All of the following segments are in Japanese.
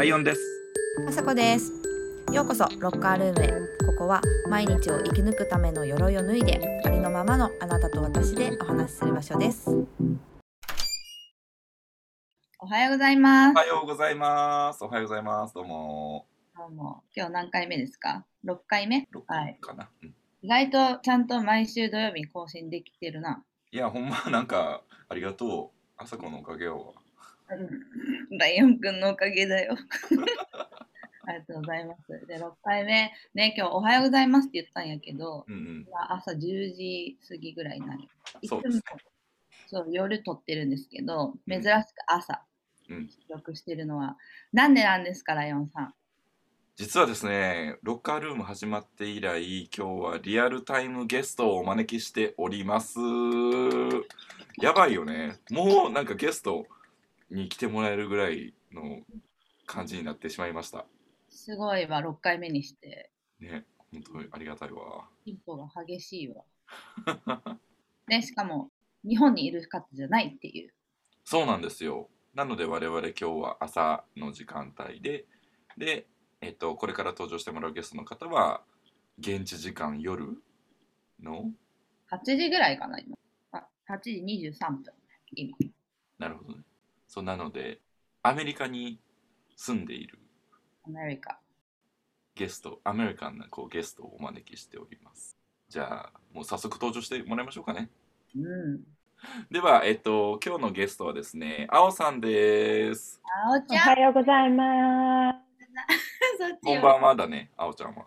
ライオンです。あさこですようこそロッカールームへここは毎日を生き抜くための鎧を脱いでありのままのあなたと私でお話しする場所ですおはようございますおはようございます。おはようございます。どうも。どうも今日何回目ですか？6回目？六はいかな、うん意外とちゃんと毎週土曜日に更新できてるないや、ほんまなんかありがとう。朝子のおかげよ。うんライオンくんのおかげだよ ありがとうございますで6回目ね今日おはようございますって言ったんやけどうんうん。今朝10時過ぎぐらいになる。いつもそう夜撮ってるんですけど、うん珍しく朝うんしてるのは、なんでなんですか、ライオンさん？実はですね、ロッカールーム始まって以来、今日はリアルタイムゲストをお招きしております。やばいよね。もうなんかゲストに来てもらえるぐらいの感じになってしまいました。すごいわ、6回目にして。ね、本当にありがたいわ。進歩が激しいわ。ね、しかも、日本にいる方じゃないっていう。そうなんですよ。なので我々今日は朝の時間帯で、で、えっと、これから登場してもらうゲストの方は、現地時間夜の、8時ぐらいかな、今。あ8時23分、今。なるほどね。そうなので、アメリカに住んでいるアメリカ。ゲスト、アメリカンなこうゲストをお招きしております。じゃあ、もう早速登場してもらいましょうかね。うん。では、えっと、今日のゲストはですね、あおさんです。あおちゃん、おはようございます。こんばんはだね、あおちゃんは。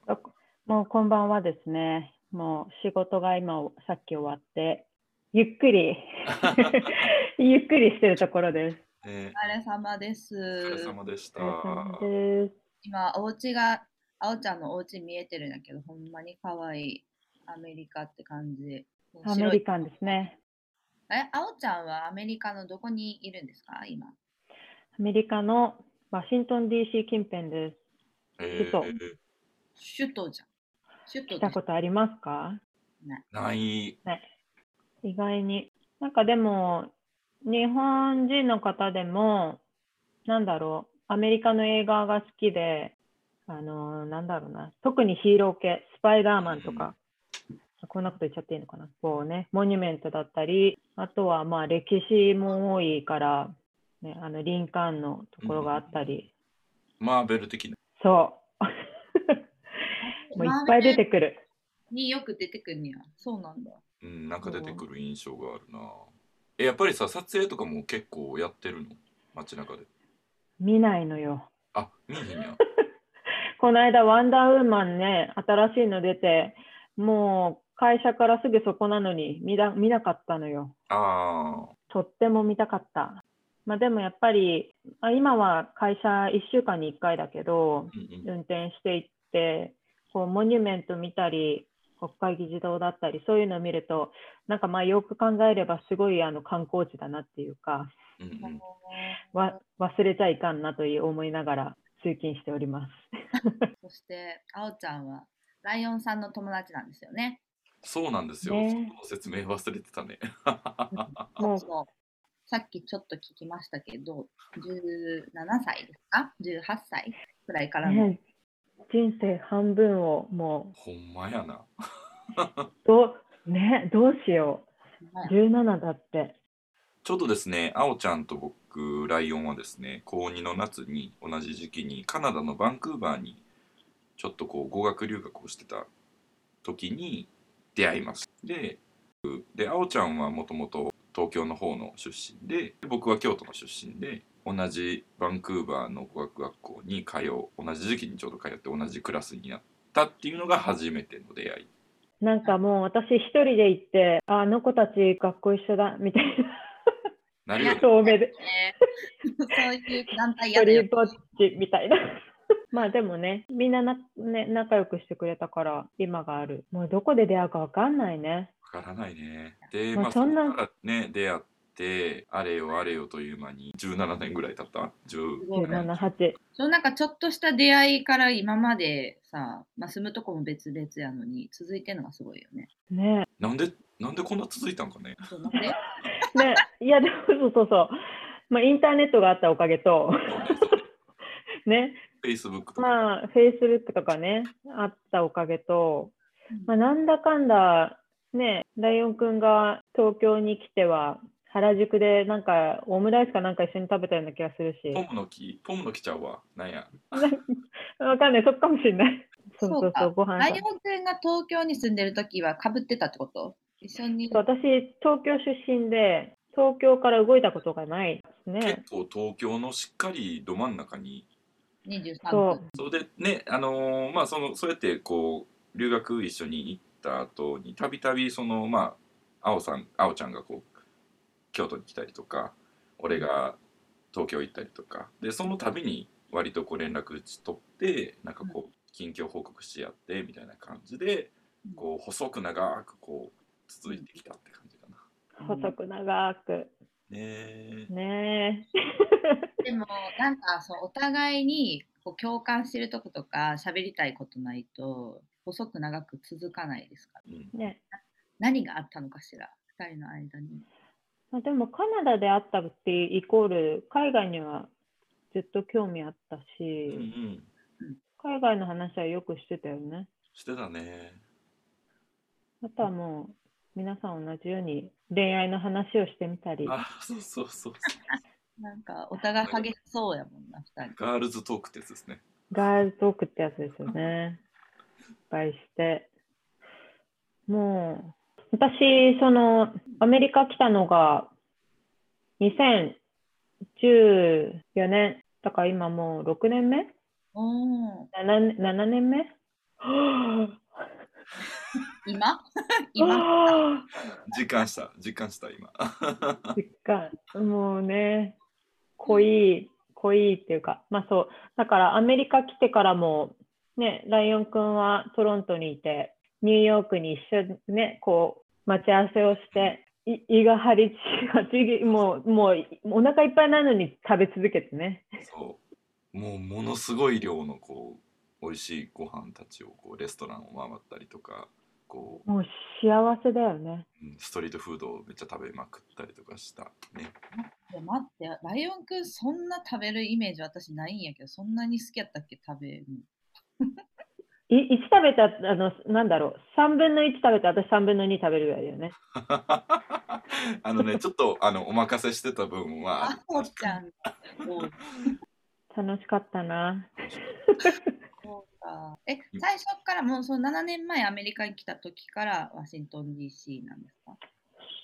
もうこんばんはですね。もう仕事が今さっき終わって、ゆっくり ゆっくりしてるところです。ねお疲れ様です。お疲れ様でした。今、お家が、あおちゃんのお家見えてるんだけど、ほんまに可愛いアメリカって感じ。アメリカンですね。え、あおちゃんはアメリカのどこにいるんですか今？アメリカのワシントン DC 近辺です。え嘘ー、首都じゃん。首都来たことありますか？ない。意外に。なんかでも、日本人の方でも、なんだろう、アメリカの映画が好きで、あのーなんだろうな、特にヒーロー系、スパイダーマンとか、こんなこと言っちゃっていいのかな、こうね、モニュメントだったり、あとはまあ歴史も多いから、ね、あのリンカーンのところがあったり、マーベル的な。そう。もういっぱい出てくる。によく出てくるには。そうなんだ。うん、なんか出てくる印象があるな。え、やっぱりさ、撮影とかも結構やってるの？街中で。見ないのよ。あ、見えへんやん。この間、ワンダーウーマンね、新しいの出て、もう会社からすぐそこなのに見な見なかったのよ。あとっても見たかった。まあ、でもやっぱり、あ今は会社1週間に1回だけど、ー、うんうん運転していって、こうモニュメント見たり、国会議事堂だったり、そういうのを見ると、なんかまあよく考えればすごいあの観光地だなっていうか、うんうんわ忘れちゃいかんなという思いながら通勤しております。そして、あおちゃんはライオンさんの友達なんですよね。そうなんですよ。ねその説明忘れてたね。もう そうさっきちょっと聞きましたけど、17歳ですか ?18 歳くらいからの。ね、人生半分をもほんまやな。う どう,、ね、どうしよう17だってちょうどですね、あおちゃんと僕、ライオンはですね、高2の夏に同じ時期にカナダのバンクーバーにちょっとこう語学留学をしてた時に出会います。で、であおちゃんはもともと東京の方の出身で、僕は京都の出身で、同じバンクーバーの語学学校に通う、同じ時期にちょうど通って同じクラスになったっていうのが初めての出会い。なんかもう私一人で行ってああの子たち学校一緒だみたいなるよね。な遠目でねそういう団体一やだよ人。ぼっちみたいなまあでもねみんなな、ね、仲良くしてくれたから今があるもうどこで出会うかわかんないねわからないね。で、まあまあ、そそんなこからね、出会って、あれよあれよという間に17年ぐらい経った？す ?10 ごいね178そうなんかちょっとした出会いから今までさ、まあ、住むとこも別々やのに続いてるのがすごいよね。ね。なんで、なんでこんな続いたんかね？ね。いやでもそうそうそう、まあ、インターネットがあったおかげと。ね、Facebook とか、まあ、Facebook とかね、あったおかげと、うん。まあ、なんだかんだ、ね、ライオンくんが東京に来ては、原宿でなんかオムライスかなんか一緒に食べたような気がするし、ポムの木、ポムの木ちゃうわ。なんや？わかんない、そっかもしれない。そうそうかそう、ご飯ライオンくんが東京に住んでる時はかぶってたってこと？一緒に。私、東京出身で、東京から動いたことがないですね結。構東京のしっかりど真ん中に23そう区。それでねあのーまあそのそうやってこう留学一緒に行った後にたびたびそのまあ青さん青ちゃんがこう京都に来たりとか俺が東京行ったりとかでその度に割とこう連絡取ってなんかこう近況報告し合ってみたいな感じでこう細く長くこう続いてきたって感じかな。細く長く。ねえねでもなんかそうお互いにこう共感してるとことか喋りたいことないと細く長く続かないですか？らうんえ。ね何があったのかしら？2人の間に。まあ、でもカナダであったってイコール海外にはずっと興味あったし、うんうん海外の話はよくしてたよね。してたね。あとはもう皆さん同じように恋愛の話をしてみたり、あそうそうそうそう。なんかお互い激しそうやもんな2人。ガールズトークってやつですね。ガールズトークってやつですよね。いっぱいして。もう、私、その、アメリカ来たのが2014年。だから今もう6年目？おー。7, 7年目？今？今？今実感した、実感した今。実感もうね濃い濃いっていうかまあそう。だからアメリカ来てからもねライオンくんはトロントにいてニューヨークに一緒にねこう待ち合わせをしてい胃が張り血がちぎもうもうお腹いっぱいなのに食べ続けてねそう。もうものすごい量のこう美味しいご飯たちをこうレストランを回ったりとか、こもう幸せだよねううんストリートフードをめっちゃ食べまくったりとかしたね。いや待って、ライオンくんそんな食べるイメージ私ないんやけど、そんなに好きやったっけ？食べるの。い1食べたあのなんだろう。3分の1食べて私3分の2食べるぐらいだよね。あのね、ちょっとあのお任せしてた部分は。あちゃん楽しかったな。そうか。え、最初からもうその7年前アメリカに来た時からワシントン DC なんですか？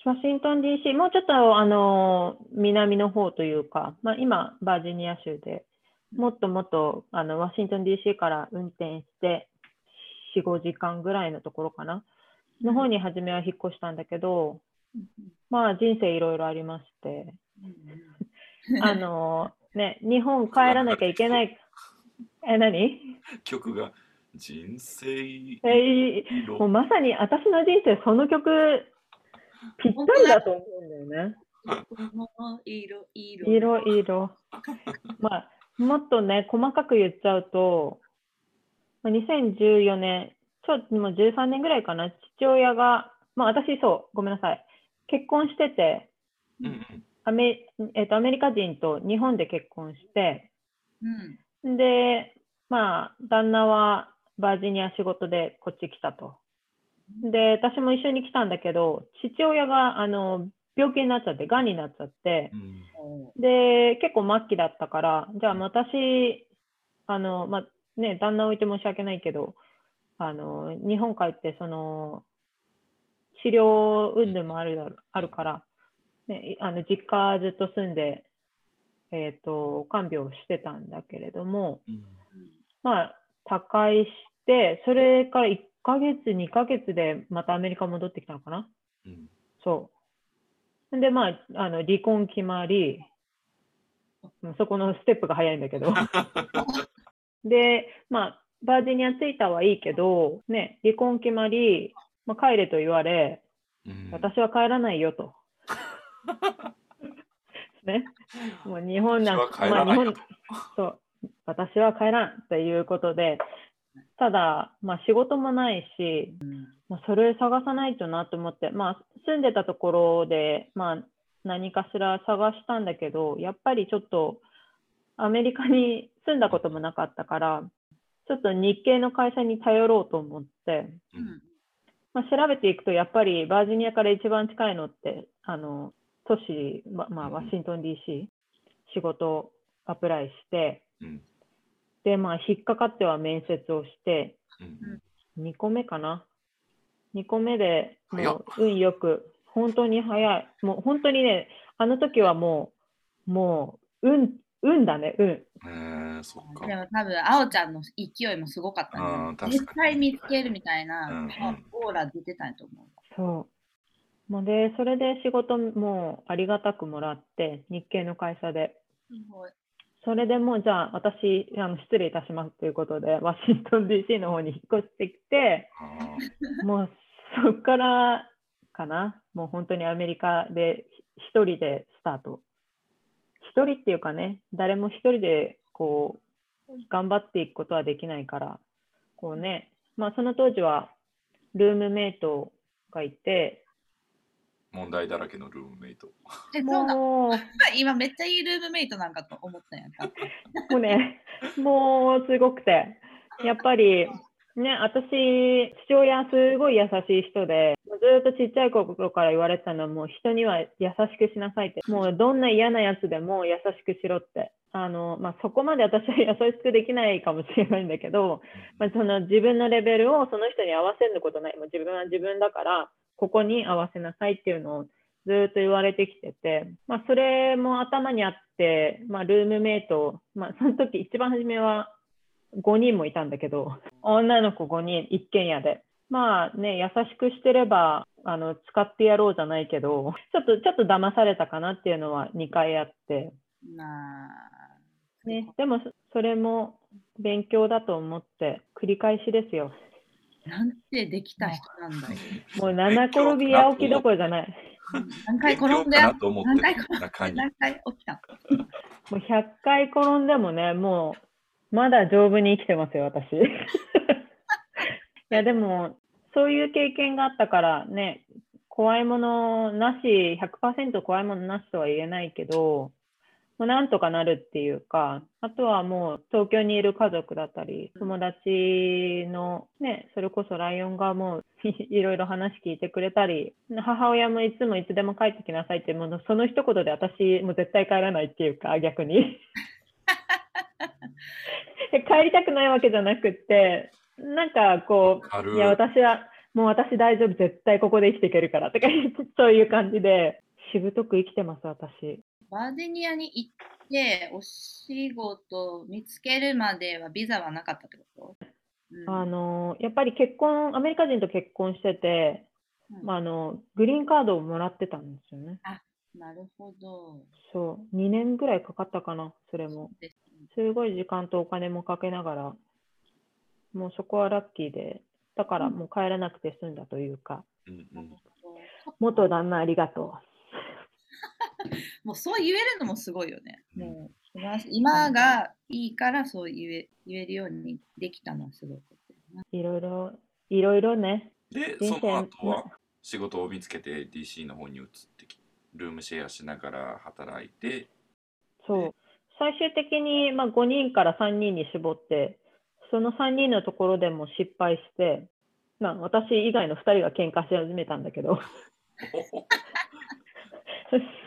ワシントン DC、もうちょっとあの南の方というか、まあ、今、バージニア州でもっともっとあのワシントン DC から運転して4、5時間ぐらいのところかな、の方に初めは引っ越したんだけど、うんまあ人生いろいろありまして、あのね、日本帰らなきゃいけない。え、何？曲が人生え色もうまさに私の人生、その曲、ぴったりだと思うんだよね。色、色。色色。まあ、もっとね、細かく言っちゃうと、まあ2014年、ちょっともう13年ぐらいかな、父親が、まあ私そう、ごめんなさい、結婚してて、アメ,、えっとアメリカ人と日本で結婚して、うん。で、まあ、旦那はバージニア仕事でこっち来たと。で、私も一緒に来たんだけど、父親があの病気になっちゃって、がんになっちゃってう、んおで、結構末期だったから、じゃあ私、あの、まあ、ね、旦那置いて申し訳ないけど、あの、日本帰って、その、治療云々もあるあるから、ね、いあの、実家ずっと住んで、えっと、看病してたんだけれども、うんうんまあ、他界して、それから1ヶ月、2ヶ月でまたアメリカ戻ってきたのかな？うんそう。で、まあ、あの離婚決まり、そこのステップが早いんだけど。で、まあ、バージニア着いたはいいけど、ね、離婚決まり、まあ、帰れと言われ、うん。私は帰らないよと。ね、もう日本なん私は帰らないよと。まあ、日本そう、私は帰らんということで、ただ、まあ、仕事もないし、まあ、それ探さないとなと思って、まあ、住んでたところで、まあ、何かしら探したんだけど、やっぱりちょっとアメリカに住んだこともなかったから、ちょっと日系の会社に頼ろうと思って、うんうんまあ、調べていくと、やっぱりバージニアから一番近いのって、あの都市、ままあ、うんワシントン DC、仕事アプライして、うんで、まあ、引っかかっては面接をして、うん2個目かな？2個目でもう運よく、本当に早い。もう本当にね、あの時はもう、もう、運、運だね、運。えー、そっかでも多分、あおちゃんの勢いもすごかったねあー確か。に絶対見つけるみたいな、うんうんオーラ出てたと思う。そう。もうで、それで仕事もありがたくもらって、日系の会社で。すごい。それでもう、じゃあ、私、あの失礼いたしますということで、ワシントン DC の方に引っ越してきて、あもうそっからかな、もう本当にアメリカで一人でスタート。一人っていうかね、誰も一人でこう頑張っていくことはできないから、こうね、まあその当時はルームメイトがいて、ー問題だらけのルームメイトえ、そうだ。もう、今めっちゃいいルームメイトなんかと思ったんやんか。もうね、もうすごくて、やっぱり、ね、私、父親すごい優しい人で、ずっとちっちゃい頃から言われてたのは、もう人には優しくしなさいって、もうどんな嫌なやつでも優しくしろって。あのまあ、そこまで私は 優しくできないかもしれないんだけど、まあ、その自分のレベルをその人に合わせることない、もう自分は自分だから、ここに合わせなさいっていうのをずっと言われてきてて、まあ、それも頭にあって、まあ、ルームメイト、まあ、その時一番初めは5人もいたんだけど、女の子5人、一軒家で。まあね、優しくしてれば、あの、使ってやろうじゃないけど、ちょっと、ちょっと騙されたかなっていうのは2回あって、まあ、ね、でも、そそれも勉強だと思って、繰り返しですよ。なんてできた人なんだよ。もう七転び八起きどころじゃない。何回転んで？かなと思って何回転んで？中に何回起きた？もう100回転んでもね、もう、まだ丈夫に生きてますよ、私。いや、でも、そういう経験があったからね、怖いものなし、100%怖いものなしとは言えないけど、もうなんとかなるっていうか、あとはもう東京にいる家族だったり、友達のね、それこそライオンがもう いろいろ話聞いてくれたり、母親もいつもいつでも帰ってきなさいって、もうその一言で私もう絶対帰らないっていうか、逆に。で 帰りたくないわけじゃなくって、なんかこう、軽いいや、私は、もう私大丈夫、絶対ここで生きていけるからとか そういう感じで、しぶとく生きてます、私。バーデニアに行って、お仕事見つけるまではビザはなかったってこと、うんあのやっぱり結婚、アメリカ人と結婚してて、うんまあ、あのグリーンカードをもらってたんですよね。なるほど。そう、2年ぐらいかかったかな、それも。すごい時間とお金もかけながら、もうそこはラッキーで、だからもう帰らなくて済んだというか、うんうん元旦那ありがともうそう言えるのもすごいよね。もう今今がいいからそう言え言えるようにできたのはすごい。いろいろ、いろいろね。でその後は仕事を見つけて DC の方に移ってきルームシェアしながら働いてそう。最終的に、まあ、5人から3人に絞って、その3人のところでも失敗して、まあ、私以外の2人が喧嘩し始めたんだけど、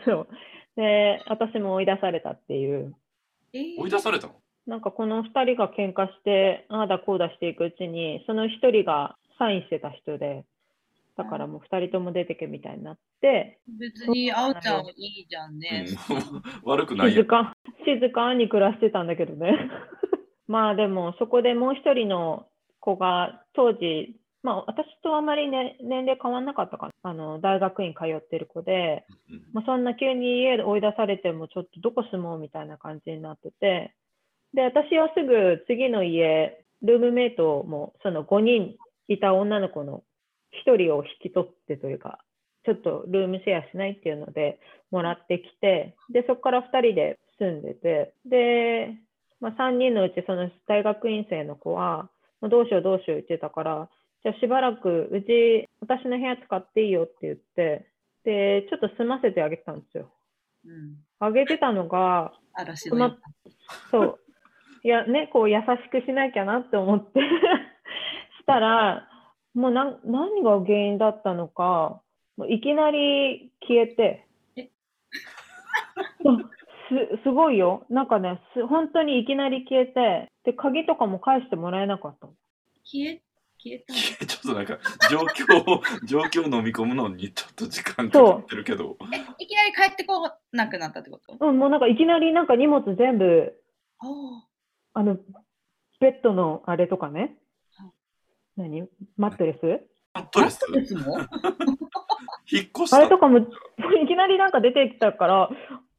そう。で、私も追い出されたっていう。えー追い出されたの？なんかこの2人が喧嘩して、ああだこうだしていくうちに、その1人がサインしてた人で、だからもう2人とも出てけみたいになって、別にあおちゃんはいいじゃんね。うん 悪くないよ静か静かに暮らしてたんだけどね。まあでもそこでもう一人の子が当時、まあ私とあまり、ね、年齢変わんなかったかな。あの大学院通ってる子で、うんまあ、そんな急に家で追い出されてもちょっとどこ住もうみたいな感じになってて、で、私はすぐ次の家、ルームメイトもその5人いた女の子の1人を引き取ってというか、ちょっとルームシェアしないっていうのでもらってきて、で、そこから2人で住んでて、で、まあ、3人のうちその大学院生の子は、もうどうしようどうしよう言ってたから、じゃあしばらくうち、私の部屋使っていいよって言って、で、ちょっと済ませてあげてたんですよ。うん、あげてたのが、嵐のそう、いやね、こう優しくしなきゃなって思って したら、もうなん何が原因だったのか、もういきなり消えてすすごいよ。なんかねす、本当にいきなり消えて、で、鍵とかも返してもらえなかった。消え、消えた。ちょっとなんか状況を 状況を飲み込むのにちょっと時間かかってるけどえ、いきなり帰ってこなくなったってこと？うん、もうなんかいきなりなんか荷物全部、ああの、ベッドのあれとかねはい。何？マットレス？マットレス？あ。ですも？引っ越したあれとかもいきなりなんか出てきたから、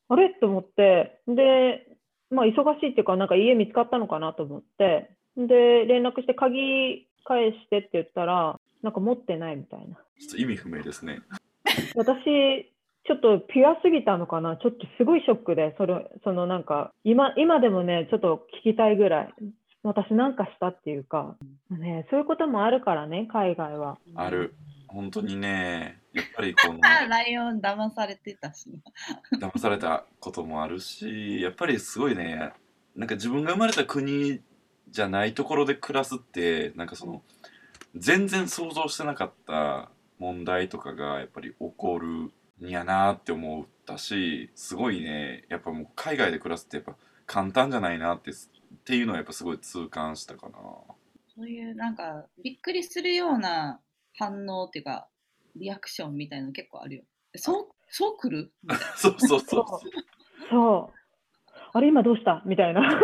あれ？と思って、で、まあ忙しいっていうか、なんか家見つかったのかなと思って、で、連絡して鍵返してって言ったら、なんか持ってないみたいな。ちょっと意味不明ですね。私、ちょっとピュアすぎたのかな、ちょっとすごいショックで、それそのなんか今、今でもね、ちょっと聞きたいぐらい、私なんかしたっていうか、ね、そういうこともあるからね、海外は。ある。本当にねやっぱりこのあ、ライオン騙されてたしな。騙されたこともあるしやっぱりすごいねなんか自分が生まれた国じゃないところで暮らすってなんかその全然想像してなかった問題とかがやっぱり起こるんやなって思ったしすごいねやっぱもう海外で暮らすってやっぱ簡単じゃないなってっていうのはやっぱすごい痛感したかな。そういうなんかびっくりするような反応っていうかリアクションみたいなの結構あるよ。えそうそう来る？そうそうそうそうそう。あれ、今どうした？みたいな。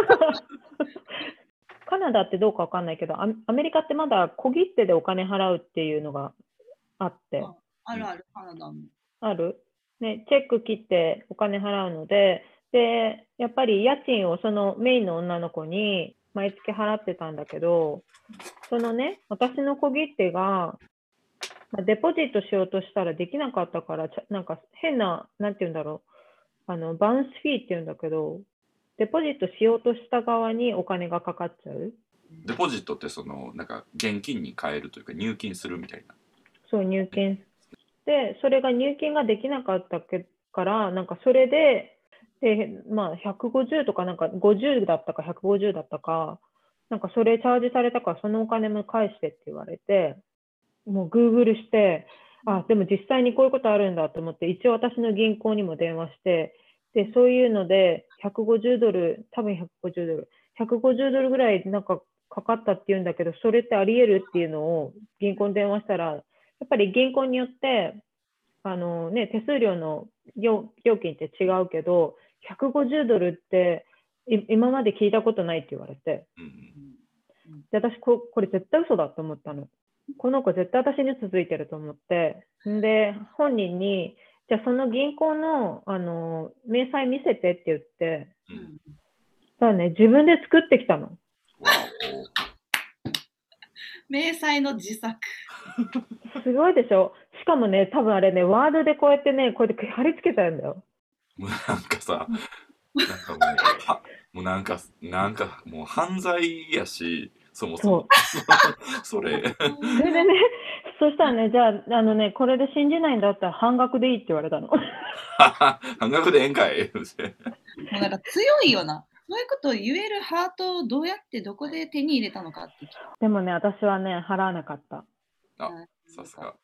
カナダってどうかわかんないけど、アアメリカってまだ小切手でお金払うっていうのがあって、あるある、カナダも。ある？ね、チェック切ってお金払うので、で、やっぱり家賃をそのメインの女の子に毎月払ってたんだけど、そのね、私の小切手が、まあデポジットしようとしたらできなかったから、なんか変な、なんて言うんだろう、あの、バウンスフィーって言うんだけど、デポジットしようとした側にお金がかかっちゃう。デポジットってそのなんか現金に変えるというか入金するみたいな。そう、入金。で、それが入金ができなかったけから、なんかそれで、で、まあ、150とか、なんか50だったか150だったか、なんかそれチャージされたから、そのお金も返してって言われて、もう Google して、あ、でも実際にこういうことあるんだと思って、一応私の銀行にも電話して、で、そういうので、150ドル、多分150ドル、150ドルぐらいなんかかかったっていうんだけど、それってあり得るっていうのを銀行に電話したら、やっぱり銀行によって、あのね、手数料の料料金って違うけど、150ドルってい今まで聞いたことないって言われて、うん。で私こ、これ絶対嘘だと思ったの。この子絶対私に続いてると思って、んで、本人に、じゃあその銀行の、あの明細見せてって言って、うんだね、自分で作ってきたの。わ明細の自作。すごいでしょしかもね、多分あれね、ワードでこうやってね、こうやって貼り付けたんだよ。おもうなんかさなんかもうはもうなんかなんかもう犯罪やしそもそも それそれでね、そしたらね、じゃあ、あのね、これで信じないんだったら半額でいいって言われたの。半額でええんかいもうなんか強いよな。そういうことを言えるハートをどうやってどこで手に入れたのかってでもね、私はね、払わなかった。あさすが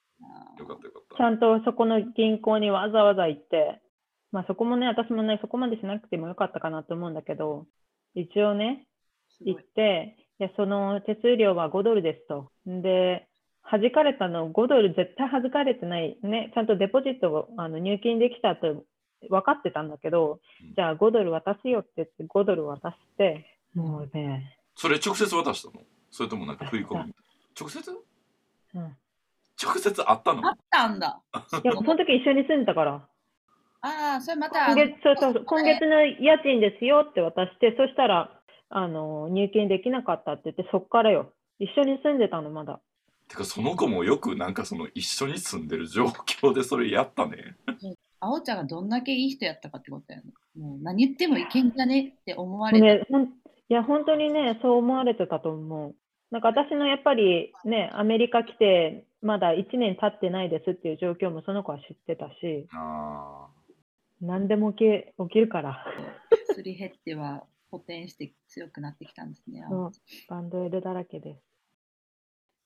よかったよかっちゃんとそこの銀行にわざわざ行って、まあそこもね、私もね、そこまでしなくてもよかったかなと思うんだけど、一応ね、行っ。て、いや、その手数料は5ドルですと。で、弾かれたの5ドル絶対弾かれてない。ね、ちゃんとデポジットをあの入金できたと分かってたんだけどうん、じゃあ5ドル渡すよって言って5ドル渡して、もうね、それ直接渡したの？それともなんか振り込み？直接？うん。直接あったの？あったんだ。いや、その時一緒に住んでたから。ああ、それまた。今月そうそう今月の家賃ですよって渡して、そしたらあの入金できなかったって言って、そっからよ。一緒に住んでたの、まだ。てかその子もよくなんかその一緒に住んでる状況でそれやったねあおちゃんがどんだけいい人やったかってことやね。もう何言ってもいけんじゃねって思われた。ね、ほんいや、本当にね、そう思われてたと思う。なんか私のやっぱりね、アメリカ来て、まだ1年経ってないですっていう状況もその子は知ってたし、あ何でも起き起きるから。すり減っては補填して強くなってきたんですね。そうバンドエルだらけです。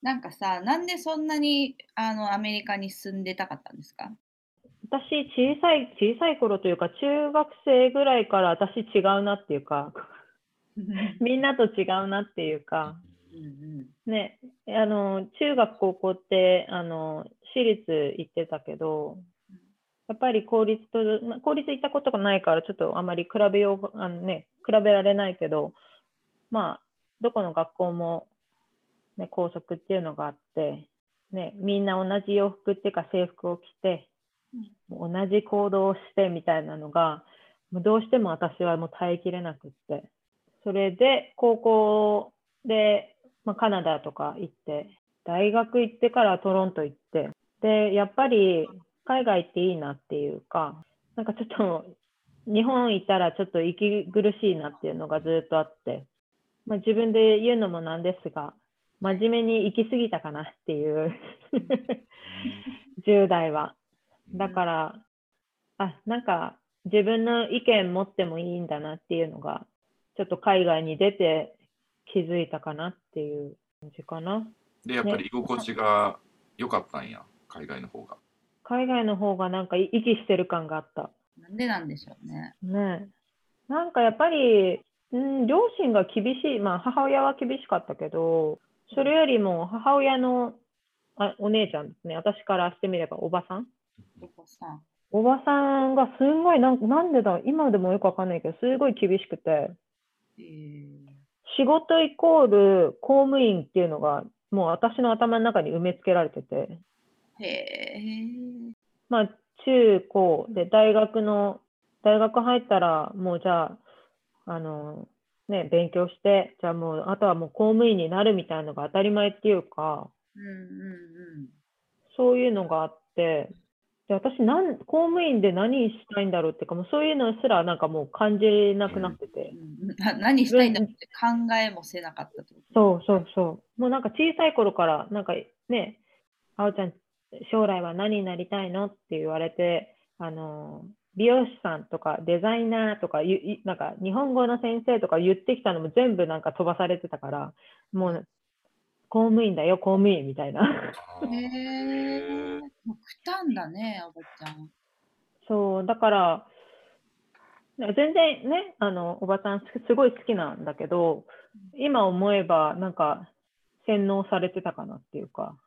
なんかさ、なんでそんなにあのアメリカに住んでたかったんですか？私、小さい、小さい頃というか、中学生ぐらいから私違うなっていうか、みんなと違うなっていうか、うんね、あの、中学、高校って、あの、私立行ってたけど、やっぱり公立と、公立行ったことがないから、ちょっとあまり比べよう、あのね、比べられないけど、まあ、どこの学校も、ね、校則っていうのがあって、ね、みんな同じ洋服っていうか制服を着て、同じ行動をしてみたいなのが、どうしても私はもう耐えきれなくって。それで、高校で、まあ、カナダとか行って、大学行ってからトロント行って、で、やっぱり海外っていいなっていうか、なんかちょっと日本行ったらちょっと息苦しいなっていうのがずっとあって、まあ、自分で言うのもなんですが、真面目に行き過ぎたかなっていう 10代は。だから、あ、なんか自分の意見持ってもいいんだなっていうのが、ちょっと海外に出て気づいたかなっていう感じかな。でやっぱり居心地が良かったんや海外の方が海外の方がなんか息してる感があった。なんでなんでしょうね。ねえ。なんかやっぱり、うん、両親が厳しい、まあ母親は厳しかったけど、それよりも母親のあお姉ちゃんですね、私からしてみればおばさん。お子さん。おばさんがすんごいなん、なんでだ、今でもよくわかんないけど、すごい厳しくて、えー仕事イコール公務員っていうのが、もう私の頭の中に埋め付けられてて、へえ。まあ、中高で大学の、大学入ったら、もうじゃあ、あの、ね、勉強して、じゃあもう、あとはもう公務員になるみたいなのが当たり前っていうか、うんうんそういうのがあって、で私なん、公務員で何したいんだろうっていうか、もうそういうのすらなんかもう感じなくなっててう、んうん。な何したいんだって考えもせなかったそうそうそう。もうなんか小さい頃から、なんかね、あおちゃん、将来は何になりたいのって言われて、あの、美容師さんとかデザイナーとかゆ、いなんか日本語の先生とか言ってきたのも全部なんか飛ばされてたから、もう公務員だよ、公務員みたいな。へえ。極端だね、おばちゃん。そう、だから、全然ね、あの、おばちゃんすすごい好きなんだけど、今思えばなんか洗脳されてたかなっていうか、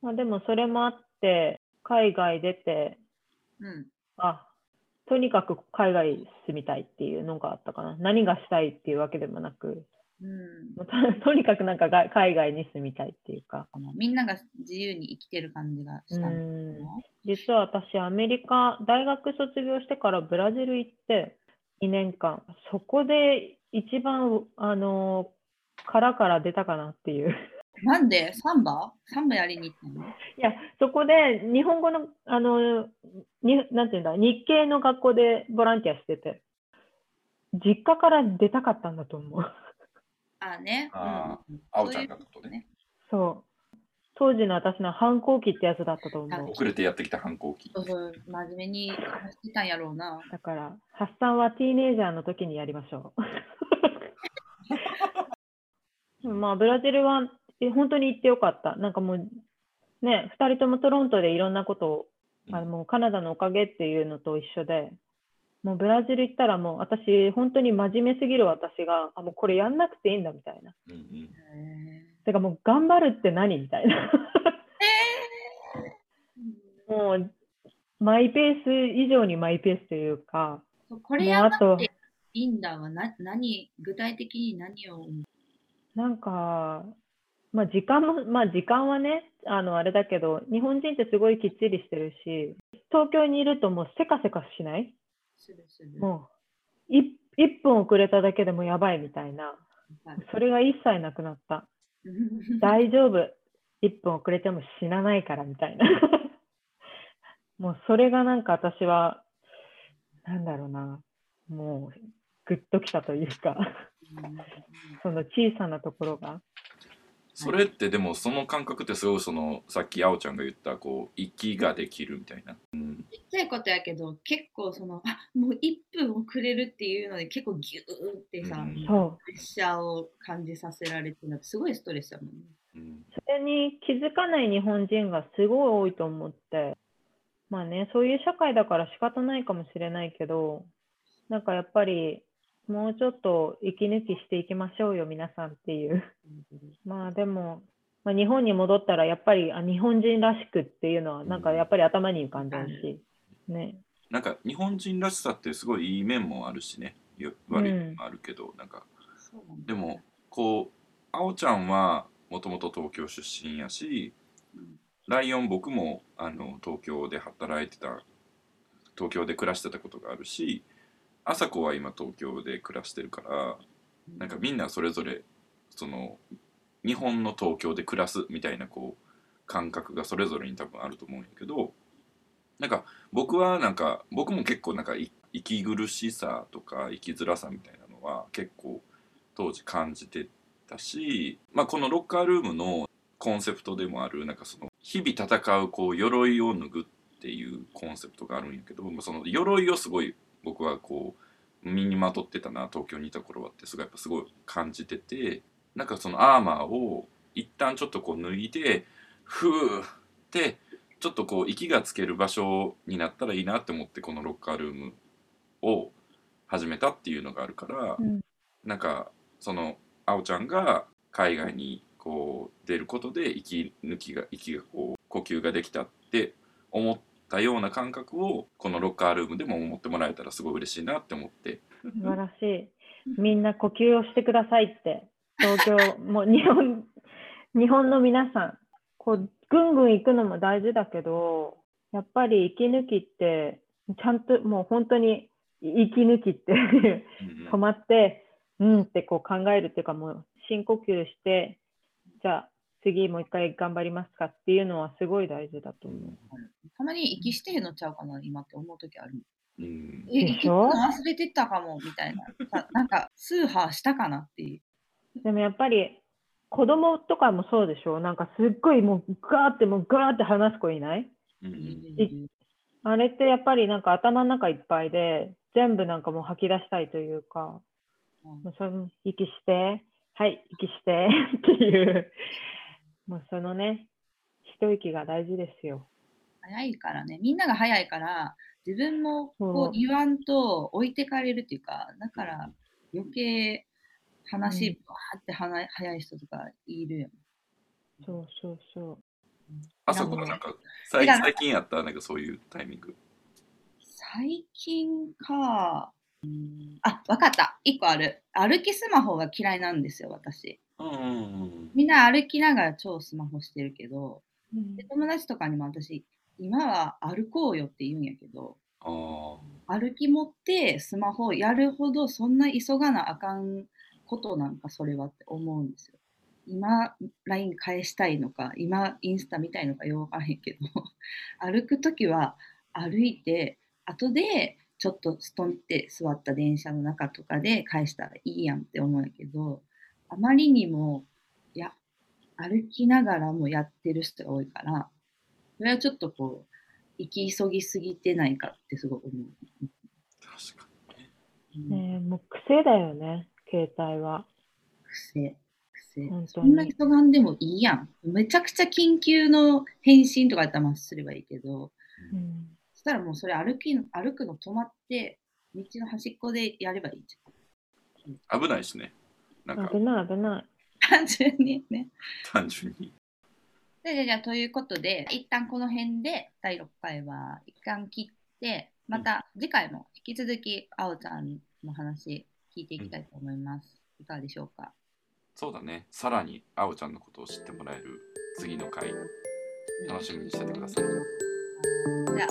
まあでもそれもあって、海外出て、うん。あ、とにかく海外住みたいっていうのがあったかな。何がしたいっていうわけでもなく、うんと とにかくなんかが海外に住みたいっていうか。みんなが自由に生きてる感じがしたうんの実は私、アメリカ、大学卒業してからブラジル行って2年間、そこで一番、あの、殻から出たかなっていう。なんで？サンバ？サンバやりに行ったの？いや、そこで日本語の、あの、になんていうんだ、日系の学校でボランティアしてて、実家から出たかったんだと思う。あね。あうんうんあおちゃんがことねそう。当時の私の反抗期ってやつだったと思う。遅れてやってきた反抗期そうそう真面目に話してたんやろうな。だから、発散はティーネイジャーの時にやりましょう。まあ、ブラジルはえ本当に行ってよかった。なんかもう、ね、2人ともトロントでいろんなことを、あのもうカナダのおかげっていうのと一緒で、もうブラジル行ったらもう私、本当に真面目すぎる私が、あ、もうこれやんなくていいんだみたいな。うんうんへてかもう頑張るって何みたいな。もう、マイペース以上にマイペースというか、ーこれやんなくていいんだわ。な何具体的に何をなんか、まあ時間も、まあ時間はね、あの、あれだけど、日本人ってすごいきっちりしてるし、東京にいるともうせかせかしない？もう、い1分遅れただけでもやばいみたいな。それが一切なくなった。大丈夫。1分遅れても死なないからみたいな。もうそれがなんか私は、なんだろうな、もう、ぐっときたというか、その小さなところが。それってでもその感覚ってすごいそのさっきあおちゃんが言ったこう息ができるみたいな、うん、ちっちゃいことやけど結構そのあもう1分遅れるっていうので結構ギューってさ、うんそう。プレッシャーを感じさせられてるのってすごいストレスだもんね。うんそれに気づかない日本人がすごい多いと思って、まあね、そういう社会だから仕方ないかもしれないけど、なんかやっぱりもうちょっと息抜きしていきましょうよ、皆さんっていう。まあでも、まあ、日本に戻ったらやっぱりあ日本人らしくっていうのはなんかやっぱり頭に浮かんでるし、ね。なんか日本人らしさってすごいいい面もあるしね。よ悪い面もあるけど、なんなんだでもこうあおちゃんはもともと東京出身やしうん。ライオン僕もあの東京で働いてた東京で暮らしてたことがあるし朝子は今東京で暮らしてるからなんかみんなそれぞれその日本の東京で暮らすみたいなこう感覚がそれぞれに多分あると思うんやけどなんか僕はなんか僕も結構なんか息苦しさとか生きづらさみたいなのは結構当時感じてたし、まあ、このロッカールームのコンセプトでもあるなんかその日々戦うこう鎧を脱ぐっていうコンセプトがあるんやけどその鎧をすごい僕はこう身にまとってたな東京にいた頃はってすごいやっぱすごい感じててなんかそのアーマーを一旦ちょっとこう脱いでふーってちょっとこう息がつける場所になったらいいなって思ってこのロッカールームを始めたっていうのがあるから、うん。なんかそのあおちゃんが海外にこう出ることで息抜きが息がこう呼吸ができたって思ったような感覚をこのロッカールームでも思ってもらえたらすごい嬉しいなって思って素晴らしい。みんな呼吸をしてくださいって、東京、もう日本、日本の皆さん、こう、ぐんぐん行くのも大事だけど、やっぱり息抜きって、ちゃんともう本当に息抜きって 止まって、うんってこう考えるっていうか、もう深呼吸して、じゃあ次もう一回頑張りますかっていうのはすごい大事だと思う。たまに息してへんのちゃうかな今って思う時ある。うんえ、息でしょ？忘れてたかもみたいな。さ なんか、スーハーしたかなっていう。でもやっぱり子供とかもそうでしょ？なんかすっごいもうガーってもうガーって話す子いない？うんうんいあれってやっぱりなんか頭の中いっぱいで全部なんかもう吐き出したいというか、うんもうその息して、はい、息してっていう、もうそのね、一息が大事ですよ。早いからね、みんなが早いから、自分もこそうう言わんと置いてかれるっていうか、だから余計話うんバーってはな早い人とかいるよね。そうそうそう。朝子はなんか最近やった？なんかそういうタイミング最近か。うんあ、わかった。一個ある。歩きスマホが嫌いなんですよ、私。うんうんうんみんな歩きながら超スマホしてるけど、うんで友達とかにも私、今は歩こうよって言うんやけど、あ歩き持ってスマホやるほどそんな急がなあかんことなんかそれはって思うんですよ。今 LINE 返したいのか今インスタ見たいのかよくわからへんけど 歩く時は歩いて後でちょっとストンって座った電車の中とかで返したらいいやんって思うんやけどあまりにもいや歩きながらもやってる人が多いからそれはちょっとこう行き急ぎすぎてないかってすごい思う。ー確かうんねえもう癖だよね、携帯は。癖、癖。本当そんなに。急がんでもいいやん。めちゃくちゃ緊急の返信とかやったらまあすればいいけど、うんそしたらもうそれ歩きの歩くの止まって、道の端っこでやればいいじに危ないしねなんか危ない危ない。ゃん。単純にね。単純にじゃあじゃということで、一旦この辺で第6回は一旦切って、また次回も引き続きあおちゃんの話聞いていきたいと思います。いかがでしょうか？そうだね。さらにあおちゃんのことを知ってもらえる次の回楽しみにしててください。じゃあ